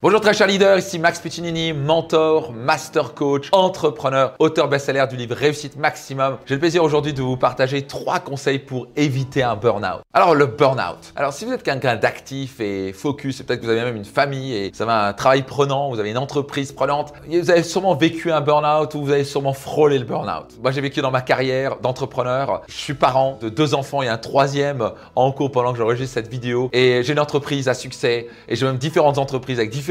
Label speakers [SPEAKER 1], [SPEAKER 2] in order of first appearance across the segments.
[SPEAKER 1] Bonjour chers leaders, ici Max Piccinini, mentor, master coach, entrepreneur, auteur best-seller du livre Réussite Maximum. J'ai le plaisir aujourd'hui de vous partager trois conseils pour éviter un burn-out. Alors le burn-out. Alors si vous êtes quelqu'un d'actif et focus, peut-être que vous avez même une famille et vous avez un travail prenant, vous avez une entreprise prenante, vous avez sûrement vécu un burn-out ou vous avez sûrement frôlé le burn-out. Moi j'ai vécu dans ma carrière d'entrepreneur, je suis parent de deux enfants et un troisième en cours pendant que j'enregistre cette vidéo et j'ai une entreprise à succès et j'ai même différentes entreprises avec différents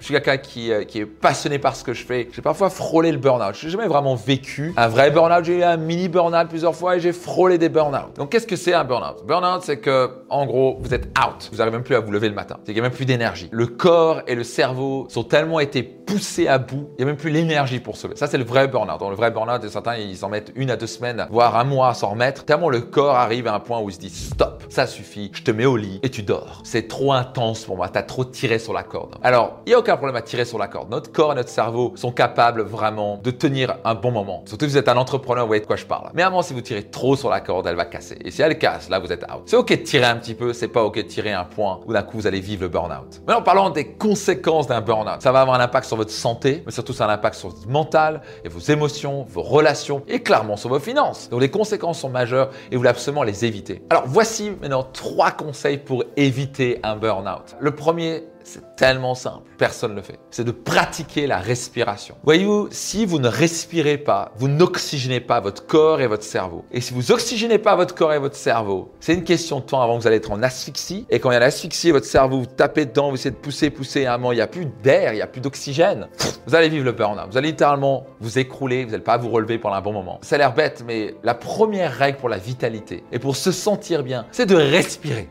[SPEAKER 1] Je suis quelqu'un qui, euh, qui, est passionné par ce que je fais. J'ai parfois frôlé le burn-out. Je n'ai jamais vraiment vécu un vrai burn-out. J'ai eu un mini burn-out plusieurs fois et j'ai frôlé des burn-out. Donc, qu'est-ce que c'est un burn-out? Burn-out, c'est que, en gros, vous êtes out. Vous n'arrivez même plus à vous lever le matin. Qu'il n'y a même plus d'énergie. Le corps et le cerveau sont tellement été poussés à bout. Il n'y a même plus l'énergie pour se lever. Ça, c'est le vrai burn-out. Dans le vrai burn-out, certains, ils en mettent une à deux semaines, voire un mois à s'en remettre. Tellement le corps arrive à un point où il se dit stop, ça suffit, je te mets au lit et tu dors. C'est trop intense pour moi. T'as trop tiré sur la corde. Alors, il n'y a aucun problème à tirer sur la corde. Notre corps et notre cerveau sont capables vraiment de tenir un bon moment. Surtout si vous êtes un entrepreneur, vous voyez de quoi je parle. Mais avant, si vous tirez trop sur la corde, elle va casser. Et si elle casse, là, vous êtes out. C'est ok de tirer un petit peu, c'est pas ok de tirer un point où d'un coup vous allez vivre le burn-out. Maintenant, parlons des conséquences d'un burn-out. Ça va avoir un impact sur votre santé, mais surtout ça a un impact sur votre mental et vos émotions, vos relations et clairement sur vos finances. Donc les conséquences sont majeures et vous voulez absolument les éviter. Alors voici maintenant trois conseils pour éviter un burn-out. Le premier, c'est tellement simple, personne ne le fait. C'est de pratiquer la respiration. Voyez-vous, si vous ne respirez pas, vous n'oxygénez pas votre corps et votre cerveau. Et si vous oxygénez pas votre corps et votre cerveau, c'est une question de temps avant que vous allez être en asphyxie. Et quand il y a l'asphyxie, votre cerveau, vous tapez dedans, vous essayez de pousser, pousser, à un moment, il n'y a plus d'air, il n'y a plus d'oxygène. Vous allez vivre le burn-out. Vous allez littéralement vous écrouler, vous n'allez pas vous relever pendant un bon moment. Ça a l'air bête, mais la première règle pour la vitalité et pour se sentir bien, c'est de respirer.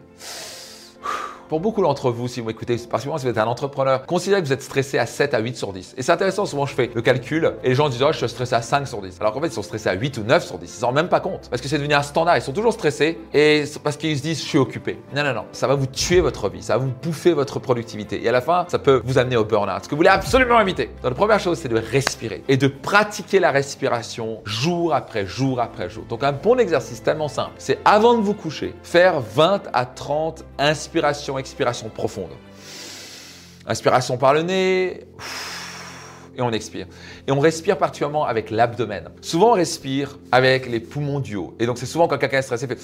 [SPEAKER 1] Pour beaucoup d'entre vous, si vous m'écoutez, particulièrement si vous êtes un entrepreneur, considérez que vous êtes stressé à 7 à 8 sur 10. Et c'est intéressant, souvent je fais le calcul et les gens disent, oh, je suis stressé à 5 sur 10. Alors qu'en fait, ils sont stressés à 8 ou 9 sur 10. Ils s'en rendent même pas compte. Parce que c'est devenu un standard. Ils sont toujours stressés et parce qu'ils se disent, je suis occupé. Non, non, non. Ça va vous tuer votre vie. Ça va vous bouffer votre productivité. Et à la fin, ça peut vous amener au burn-out. Ce que vous voulez absolument éviter. Donc la première chose, c'est de respirer et de pratiquer la respiration jour après jour après jour. Donc un bon exercice tellement simple, c'est avant de vous coucher, faire 20 à 30 inspirations expiration profonde. Inspiration par le nez. Et on expire. Et on respire particulièrement avec l'abdomen. Souvent, on respire avec les poumons du haut. Et donc, c'est souvent quand quelqu'un est stressé, fait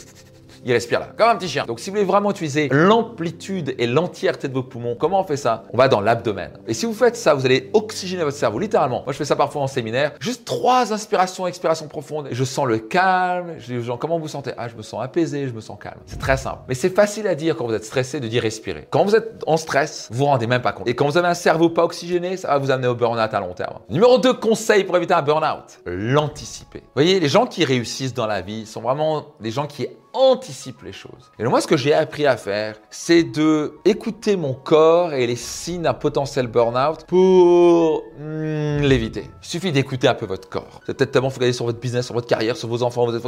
[SPEAKER 1] il respire là, comme un petit chien. Donc si vous voulez vraiment utiliser l'amplitude et l'entièreté de vos poumons, comment on fait ça? On va dans l'abdomen. Et si vous faites ça, vous allez oxygéner votre cerveau, littéralement. Moi, je fais ça parfois en séminaire. Juste trois inspirations, expirations profondes. Je sens le calme. Je dis aux gens, comment vous vous sentez? Ah, je me sens apaisé, je me sens calme. C'est très simple. Mais c'est facile à dire quand vous êtes stressé de dire respirer. Quand vous êtes en stress, vous vous rendez même pas compte. Et quand vous avez un cerveau pas oxygéné, ça va vous amener au burn-out à long terme. Numéro 2 conseil pour éviter un burn-out. L'anticiper. Vous voyez, les gens qui réussissent dans la vie sont vraiment des gens qui anticipe les choses. Et moi, ce que j'ai appris à faire, c'est de écouter mon corps et les signes d'un potentiel burn-out pour hmm, l'éviter. Il suffit d'écouter un peu votre corps. C'est peut-être tellement focalisé sur votre business, sur votre carrière, sur vos enfants, êtes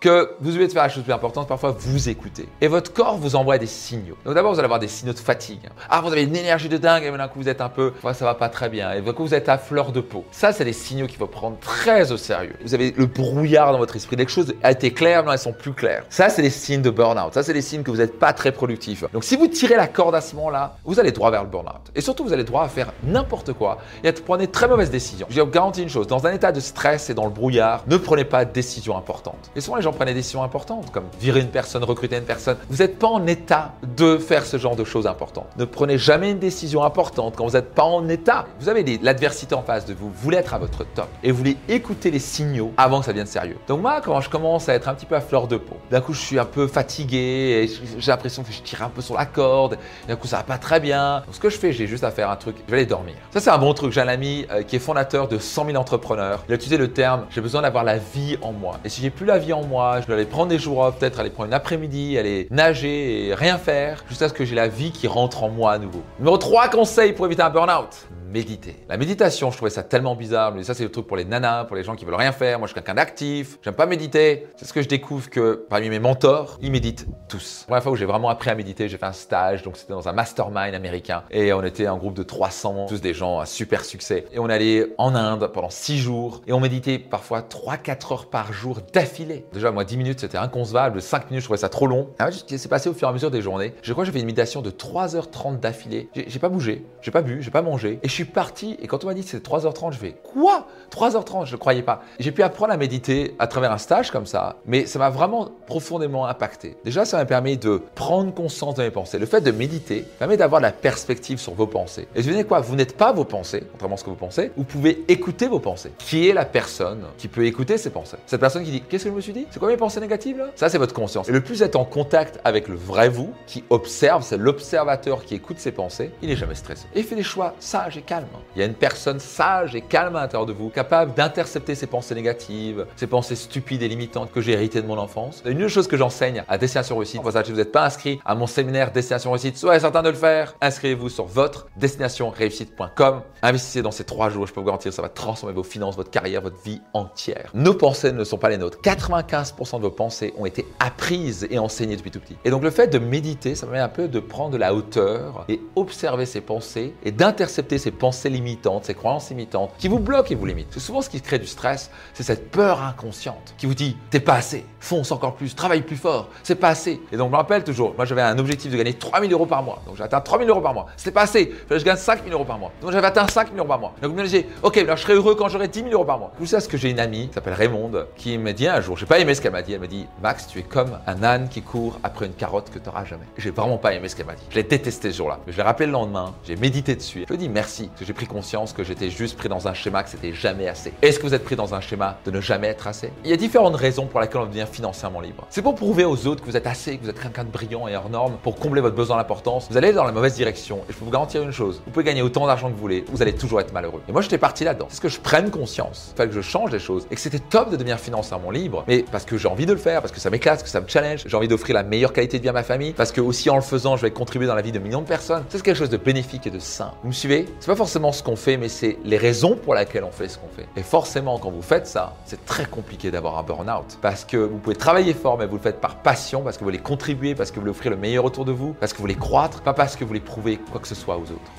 [SPEAKER 1] que vous oubliez de faire la chose plus importante. Parfois, vous écoutez. Et votre corps vous envoie des signaux. Donc d'abord, vous allez avoir des signaux de fatigue. Ah, vous avez une énergie de dingue et d'un coup, vous êtes un peu, ça va pas très bien. Et d'un vous êtes à fleur de peau. Ça, c'est des signaux qu'il faut prendre très au sérieux. Vous avez le brouillard dans votre esprit. Que les choses ont été claires, non, elles sont plus claires. Ça, c'est des signes de burn-out. Ça, c'est des signes que vous n'êtes pas très productif. Donc, si vous tirez la corde à ce moment-là, vous allez droit vers le burn-out. Et surtout, vous allez droit à faire n'importe quoi et à prendre très mauvaises décisions. Je vous garantis une chose, dans un état de stress et dans le brouillard, ne prenez pas de décisions importantes. Et souvent, les gens prennent des décisions importantes, comme virer une personne, recruter une personne. Vous n'êtes pas en état de faire ce genre de choses importantes. Ne prenez jamais une décision importante quand vous n'êtes pas en état. Vous avez l'adversité en face de vous, vous voulez être à votre top et vous voulez écouter les signaux avant que ça devienne sérieux. Donc moi, quand je commence à être un petit peu à fleur de peau, d'un coup, je suis un peu fatigué, et j'ai l'impression que je tire un peu sur la corde, et d'un coup ça va pas très bien. Donc ce que je fais, j'ai juste à faire un truc, je vais aller dormir. Ça c'est un bon truc, j'ai un ami euh, qui est fondateur de 100 000 entrepreneurs. Il a utilisé le terme, j'ai besoin d'avoir la vie en moi. Et si j'ai plus la vie en moi, je dois aller prendre des jours off, peut-être aller prendre une après-midi, aller nager et rien faire, jusqu'à ce que j'ai la vie qui rentre en moi à nouveau. Numéro 3 conseil pour éviter un burn-out méditer. La méditation, je trouvais ça tellement bizarre, mais ça c'est le truc pour les nanas, pour les gens qui veulent rien faire. Moi je suis quelqu'un d'actif, j'aime pas méditer. C'est ce que je découvre que parmi mes mentors, ils méditent tous. La première fois où j'ai vraiment appris à méditer, j'ai fait un stage, donc c'était dans un mastermind américain et on était un groupe de 300, tous des gens à super succès. Et on allait en Inde pendant 6 jours et on méditait parfois 3-4 heures par jour d'affilée. Déjà moi 10 minutes c'était inconcevable, 5 minutes je trouvais ça trop long. En fait, ce qui s'est passé au fur et à mesure des journées, je crois que j'ai fait une méditation de 3h30 d'affilée. J'ai pas bougé, j'ai pas bu, j'ai pas mangé et suis parti et quand on m'a dit c'était 3h30, je fais quoi? 3h30, je ne croyais pas. J'ai pu apprendre à méditer à travers un stage comme ça, mais ça m'a vraiment profondément impacté. Déjà, ça m'a permis de prendre conscience de mes pensées. Le fait de méditer permet d'avoir la perspective sur vos pensées. Et vous quoi? Vous n'êtes pas vos pensées, contrairement à ce que vous pensez. Vous pouvez écouter vos pensées. Qui est la personne qui peut écouter ses pensées? Cette personne qui dit Qu'est-ce que je me suis dit? C'est quoi mes pensées négatives là? Ça, c'est votre conscience. Et le plus êtes en contact avec le vrai vous qui observe, c'est l'observateur qui écoute ses pensées, il n'est jamais stressé. Et fait des choix sages et calmes. Il y a une personne sage et calme à l'intérieur de vous, capable d'intercepter ses pensées négatives, ces pensées stupides et limitantes que j'ai héritées de mon enfance. Une chose que j'enseigne à Destination Réussite, si vous n'êtes pas inscrit à mon séminaire Destination Réussite, soyez certain de le faire. Inscrivez-vous sur votre destinationréussite.com. Investissez dans ces trois jours, je peux vous garantir, ça va transformer vos finances, votre carrière, votre vie entière. Nos pensées ne sont pas les nôtres. 95% de vos pensées ont été apprises et enseignées depuis tout petit. Et donc le fait de méditer, ça permet un peu de prendre de la hauteur et observer ses pensées et d'intercepter ces pensées limitantes, ces croyances limitantes qui vous bloquent et vous limitent. C'est souvent ce qui crée du stress, c'est cette peur inconsciente qui vous dit t'es pas assez, fonce encore plus, travaille plus fort, c'est pas assez. Et donc je me rappelle toujours, moi j'avais un objectif de gagner 3000 euros par mois. Donc j'ai atteint 3000 euros par mois. C'était pas assez, je gagne 5000 euros par mois. Donc j'avais atteint 5000 euros par mois. Donc je me disais, ok, là je serai heureux quand j'aurai 10 000 euros par mois. Tout ça, ce que j'ai une amie qui s'appelle Raymonde qui m'a dit un jour, j'ai pas aimé ce qu'elle m'a dit, elle m'a dit, Max, tu es comme un âne qui court après une carotte que tu n'auras jamais. J'ai vraiment pas aimé ce qu'elle m'a dit. Je l'ai détesté ce jour-là. Je l'ai rappelé le lendemain, j'ai médité dessus. Je lui ai merci, parce que j'ai pris conscience que j'étais juste pris dans un schéma que c'était jamais assez. Est-ce que vous êtes pris dans un schéma de ne jamais être assez? Il y a différentes raisons pour lesquelles on devient financièrement libre. C'est pour prouver aux autres que vous êtes assez, que vous êtes quelqu'un de brillant et hors norme pour combler votre besoin d'importance. Vous allez dans la mauvaise direction. Et je peux vous garantir une chose, vous pouvez gagner autant d'argent que vous voulez, vous allez toujours être malheureux. Et moi j'étais parti là-dedans. C'est ce que je prenne conscience, il fallait que je change les choses et que c'était top de devenir financièrement libre, mais parce que j'ai envie de le faire, parce que ça m'éclate, parce que ça me challenge, j'ai envie d'offrir la meilleure qualité de vie à ma famille, parce que aussi en le faisant, je vais contribuer dans la vie de millions de personnes. C'est quelque chose de bénéfique et de sain. Vous me suivez? Forcément ce qu'on fait, mais c'est les raisons pour lesquelles on fait ce qu'on fait. Et forcément, quand vous faites ça, c'est très compliqué d'avoir un burn-out parce que vous pouvez travailler fort, mais vous le faites par passion, parce que vous voulez contribuer, parce que vous voulez offrir le meilleur autour de vous, parce que vous voulez croître, pas parce que vous voulez prouver quoi que ce soit aux autres.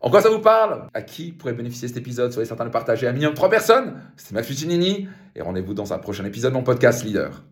[SPEAKER 1] En quoi ça vous parle? À qui pourrait bénéficier cet épisode? Soyez certain de partager à minimum 3 personnes. C'était Max Fuccinini et rendez-vous dans un prochain épisode de mon podcast Leader.